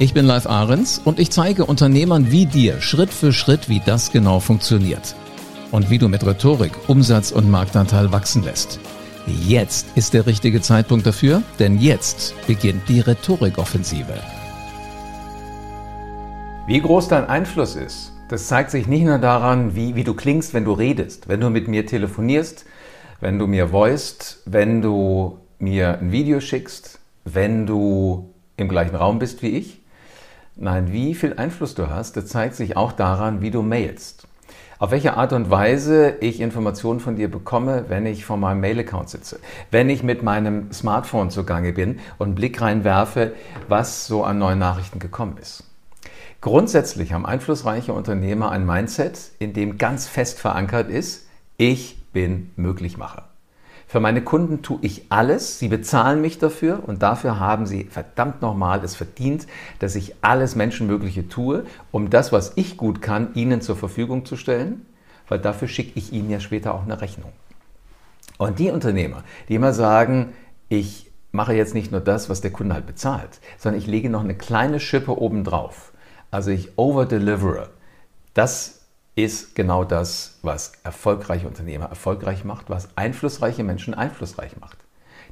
Ich bin Live Ahrens und ich zeige Unternehmern wie dir Schritt für Schritt, wie das genau funktioniert. Und wie du mit Rhetorik Umsatz und Marktanteil wachsen lässt. Jetzt ist der richtige Zeitpunkt dafür, denn jetzt beginnt die Rhetorikoffensive. Wie groß dein Einfluss ist, das zeigt sich nicht nur daran, wie, wie du klingst, wenn du redest, wenn du mit mir telefonierst, wenn du mir voicest, wenn du mir ein Video schickst, wenn du im gleichen Raum bist wie ich, Nein, wie viel Einfluss du hast, das zeigt sich auch daran, wie du mailst. Auf welche Art und Weise ich Informationen von dir bekomme, wenn ich vor meinem Mail-Account sitze. Wenn ich mit meinem Smartphone zugange bin und einen Blick reinwerfe, was so an neuen Nachrichten gekommen ist. Grundsätzlich haben einflussreiche Unternehmer ein Mindset, in dem ganz fest verankert ist, ich bin Möglichmacher. Für meine Kunden tue ich alles. Sie bezahlen mich dafür und dafür haben sie verdammt nochmal es verdient, dass ich alles Menschenmögliche tue, um das, was ich gut kann, ihnen zur Verfügung zu stellen, weil dafür schicke ich ihnen ja später auch eine Rechnung. Und die Unternehmer, die immer sagen, ich mache jetzt nicht nur das, was der Kunde halt bezahlt, sondern ich lege noch eine kleine Schippe obendrauf. Also ich overdelivere. Das ist genau das, was erfolgreiche Unternehmer erfolgreich macht, was einflussreiche Menschen einflussreich macht.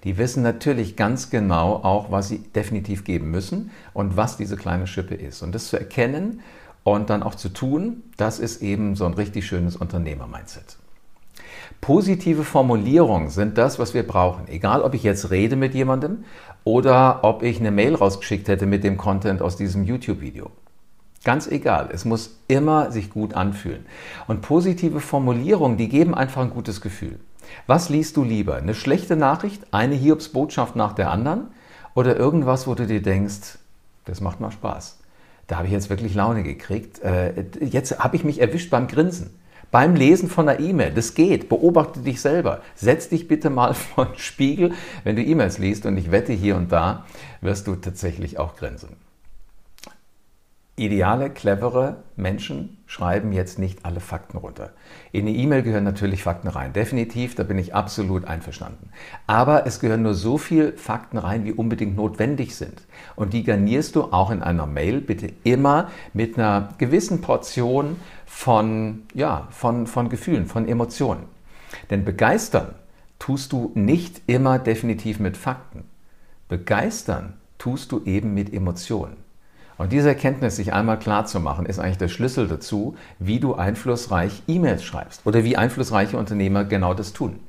Die wissen natürlich ganz genau auch, was sie definitiv geben müssen und was diese kleine Schippe ist. Und das zu erkennen und dann auch zu tun, das ist eben so ein richtig schönes Unternehmer-Mindset. Positive Formulierungen sind das, was wir brauchen. Egal, ob ich jetzt rede mit jemandem oder ob ich eine Mail rausgeschickt hätte mit dem Content aus diesem YouTube-Video. Ganz egal, es muss immer sich gut anfühlen. Und positive Formulierungen, die geben einfach ein gutes Gefühl. Was liest du lieber? Eine schlechte Nachricht, eine Hiobsbotschaft nach der anderen oder irgendwas, wo du dir denkst, das macht mal Spaß. Da habe ich jetzt wirklich Laune gekriegt. Äh, jetzt habe ich mich erwischt beim Grinsen. Beim Lesen von einer E-Mail, das geht. Beobachte dich selber. Setz dich bitte mal vor den Spiegel, wenn du E-Mails liest und ich wette, hier und da wirst du tatsächlich auch grinsen. Ideale, clevere Menschen schreiben jetzt nicht alle Fakten runter. In eine E-Mail gehören natürlich Fakten rein. Definitiv, da bin ich absolut einverstanden. Aber es gehören nur so viel Fakten rein, wie unbedingt notwendig sind. Und die garnierst du auch in einer Mail bitte immer mit einer gewissen Portion von, ja, von, von Gefühlen, von Emotionen. Denn begeistern tust du nicht immer definitiv mit Fakten. Begeistern tust du eben mit Emotionen. Und diese Erkenntnis sich einmal klar zu machen, ist eigentlich der Schlüssel dazu, wie du einflussreich E-Mails schreibst oder wie einflussreiche Unternehmer genau das tun.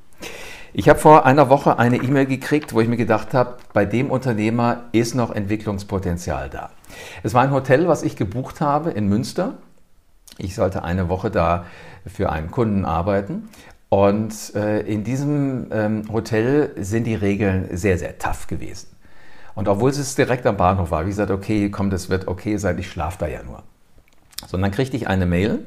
Ich habe vor einer Woche eine E-Mail gekriegt, wo ich mir gedacht habe, bei dem Unternehmer ist noch Entwicklungspotenzial da. Es war ein Hotel, was ich gebucht habe in Münster. Ich sollte eine Woche da für einen Kunden arbeiten. Und äh, in diesem ähm, Hotel sind die Regeln sehr, sehr tough gewesen. Und obwohl es direkt am Bahnhof war, wie gesagt, okay, komm, das wird okay sein, ich schlafe da ja nur. So, und dann kriegte ich eine Mail.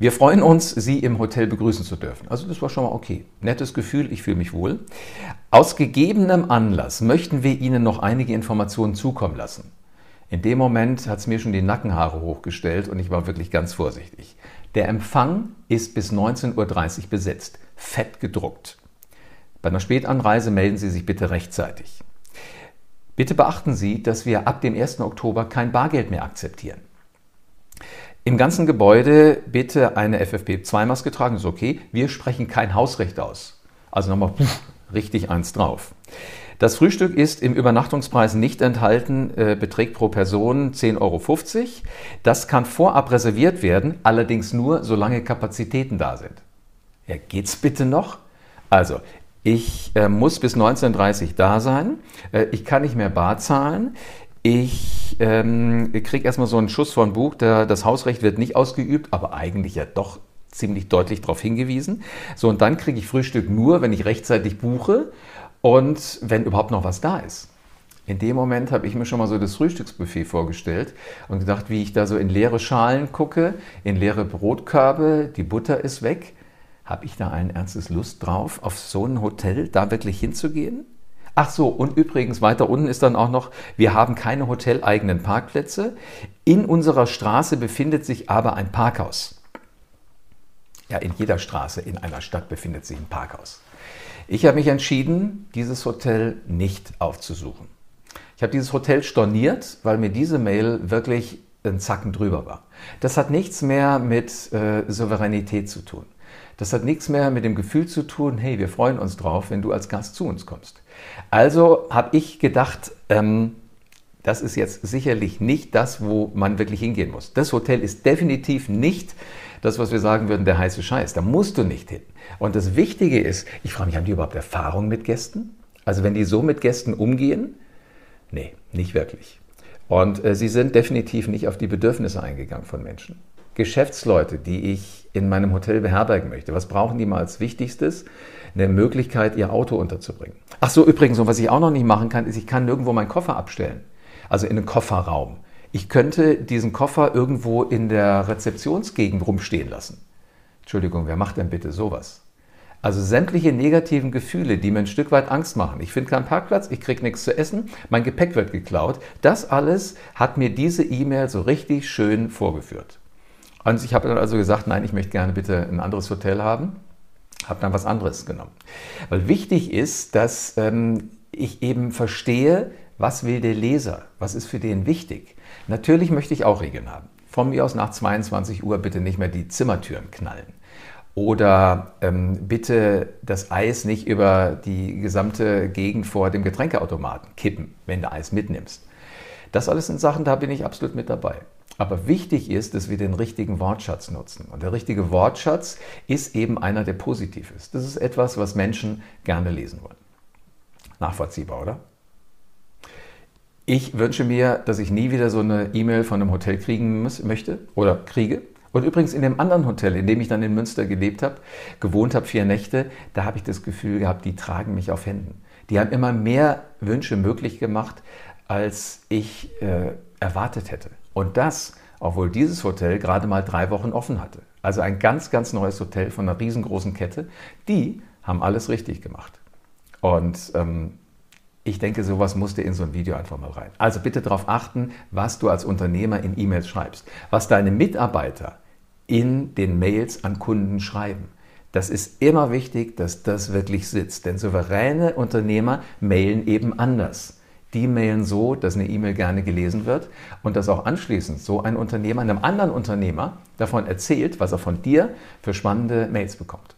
Wir freuen uns, Sie im Hotel begrüßen zu dürfen. Also das war schon mal okay. Nettes Gefühl, ich fühle mich wohl. Aus gegebenem Anlass möchten wir Ihnen noch einige Informationen zukommen lassen. In dem Moment hat es mir schon die Nackenhaare hochgestellt und ich war wirklich ganz vorsichtig. Der Empfang ist bis 19.30 Uhr besetzt, fett gedruckt. Bei einer Spätanreise melden Sie sich bitte rechtzeitig. Bitte beachten Sie, dass wir ab dem 1. Oktober kein Bargeld mehr akzeptieren. Im ganzen Gebäude bitte eine FFP2-Maske tragen, ist okay. Wir sprechen kein Hausrecht aus. Also nochmal richtig eins drauf. Das Frühstück ist im Übernachtungspreis nicht enthalten, äh, beträgt pro Person 10,50 Euro. Das kann vorab reserviert werden, allerdings nur, solange Kapazitäten da sind. Ja, geht's bitte noch? Also, ich äh, muss bis 1930 da sein. Äh, ich kann nicht mehr bar zahlen. Ich ähm, kriege erstmal so einen Schuss von Buch, der, das Hausrecht wird nicht ausgeübt, aber eigentlich ja doch ziemlich deutlich darauf hingewiesen. So, und dann kriege ich Frühstück nur, wenn ich rechtzeitig buche und wenn überhaupt noch was da ist. In dem Moment habe ich mir schon mal so das Frühstücksbuffet vorgestellt und gedacht, wie ich da so in leere Schalen gucke, in leere Brotkörbe, die Butter ist weg. Habe ich da ein ernstes Lust drauf, auf so ein Hotel da wirklich hinzugehen? Ach so, und übrigens weiter unten ist dann auch noch, wir haben keine hoteleigenen Parkplätze. In unserer Straße befindet sich aber ein Parkhaus. Ja, in jeder Straße in einer Stadt befindet sich ein Parkhaus. Ich habe mich entschieden, dieses Hotel nicht aufzusuchen. Ich habe dieses Hotel storniert, weil mir diese Mail wirklich ein Zacken drüber war. Das hat nichts mehr mit äh, Souveränität zu tun. Das hat nichts mehr mit dem Gefühl zu tun, hey, wir freuen uns drauf, wenn du als Gast zu uns kommst. Also habe ich gedacht, ähm, das ist jetzt sicherlich nicht das, wo man wirklich hingehen muss. Das Hotel ist definitiv nicht das, was wir sagen würden, der heiße Scheiß. Da musst du nicht hin. Und das Wichtige ist, ich frage mich, haben die überhaupt Erfahrung mit Gästen? Also wenn die so mit Gästen umgehen, Nee, nicht wirklich. Und äh, sie sind definitiv nicht auf die Bedürfnisse eingegangen von Menschen. Geschäftsleute, die ich in meinem Hotel beherbergen möchte, was brauchen die mal als Wichtigstes? Eine Möglichkeit, ihr Auto unterzubringen. Ach so, übrigens, und was ich auch noch nicht machen kann, ist, ich kann nirgendwo meinen Koffer abstellen. Also in einen Kofferraum. Ich könnte diesen Koffer irgendwo in der Rezeptionsgegend rumstehen lassen. Entschuldigung, wer macht denn bitte sowas? Also sämtliche negativen Gefühle, die mir ein Stück weit Angst machen. Ich finde keinen Parkplatz, ich kriege nichts zu essen, mein Gepäck wird geklaut. Das alles hat mir diese E-Mail so richtig schön vorgeführt. Und ich habe dann also gesagt, nein, ich möchte gerne bitte ein anderes Hotel haben. Habe dann was anderes genommen. Weil wichtig ist, dass ähm, ich eben verstehe, was will der Leser, was ist für den wichtig. Natürlich möchte ich auch Regeln haben. Von mir aus nach 22 Uhr bitte nicht mehr die Zimmertüren knallen. Oder ähm, bitte das Eis nicht über die gesamte Gegend vor dem Getränkeautomaten kippen, wenn du Eis mitnimmst. Das alles sind Sachen, da bin ich absolut mit dabei. Aber wichtig ist, dass wir den richtigen Wortschatz nutzen. Und der richtige Wortschatz ist eben einer, der positiv ist. Das ist etwas, was Menschen gerne lesen wollen. Nachvollziehbar, oder? Ich wünsche mir, dass ich nie wieder so eine E-Mail von einem Hotel kriegen muss, möchte oder kriege, und übrigens in dem anderen Hotel, in dem ich dann in Münster gelebt habe, gewohnt habe, vier Nächte, da habe ich das Gefühl gehabt, die tragen mich auf Händen. Die haben immer mehr Wünsche möglich gemacht, als ich äh, erwartet hätte. Und das, obwohl dieses Hotel gerade mal drei Wochen offen hatte. Also ein ganz, ganz neues Hotel von einer riesengroßen Kette. Die haben alles richtig gemacht. Und ähm, ich denke, sowas musste in so ein Video einfach mal rein. Also bitte darauf achten, was du als Unternehmer in E-Mails schreibst. Was deine Mitarbeiter in den Mails an Kunden schreiben. Das ist immer wichtig, dass das wirklich sitzt, denn souveräne Unternehmer mailen eben anders. Die mailen so, dass eine E-Mail gerne gelesen wird und dass auch anschließend so ein Unternehmer einem anderen Unternehmer davon erzählt, was er von dir für spannende Mails bekommt.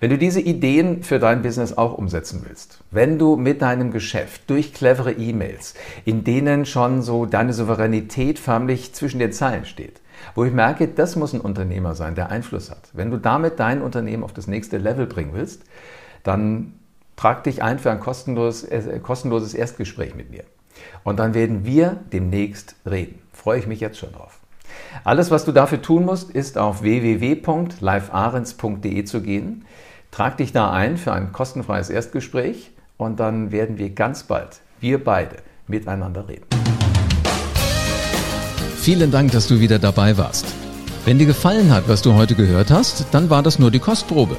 Wenn du diese Ideen für dein Business auch umsetzen willst, wenn du mit deinem Geschäft durch clevere E-Mails, in denen schon so deine Souveränität förmlich zwischen den Zeilen steht, wo ich merke, das muss ein Unternehmer sein, der Einfluss hat. Wenn du damit dein Unternehmen auf das nächste Level bringen willst, dann trag dich ein für ein kostenloses, äh, kostenloses Erstgespräch mit mir. Und dann werden wir demnächst reden. Freue ich mich jetzt schon drauf. Alles, was du dafür tun musst, ist auf www.livearens.de zu gehen. Trag dich da ein für ein kostenfreies Erstgespräch und dann werden wir ganz bald, wir beide, miteinander reden. Vielen Dank, dass du wieder dabei warst. Wenn dir gefallen hat, was du heute gehört hast, dann war das nur die Kostprobe.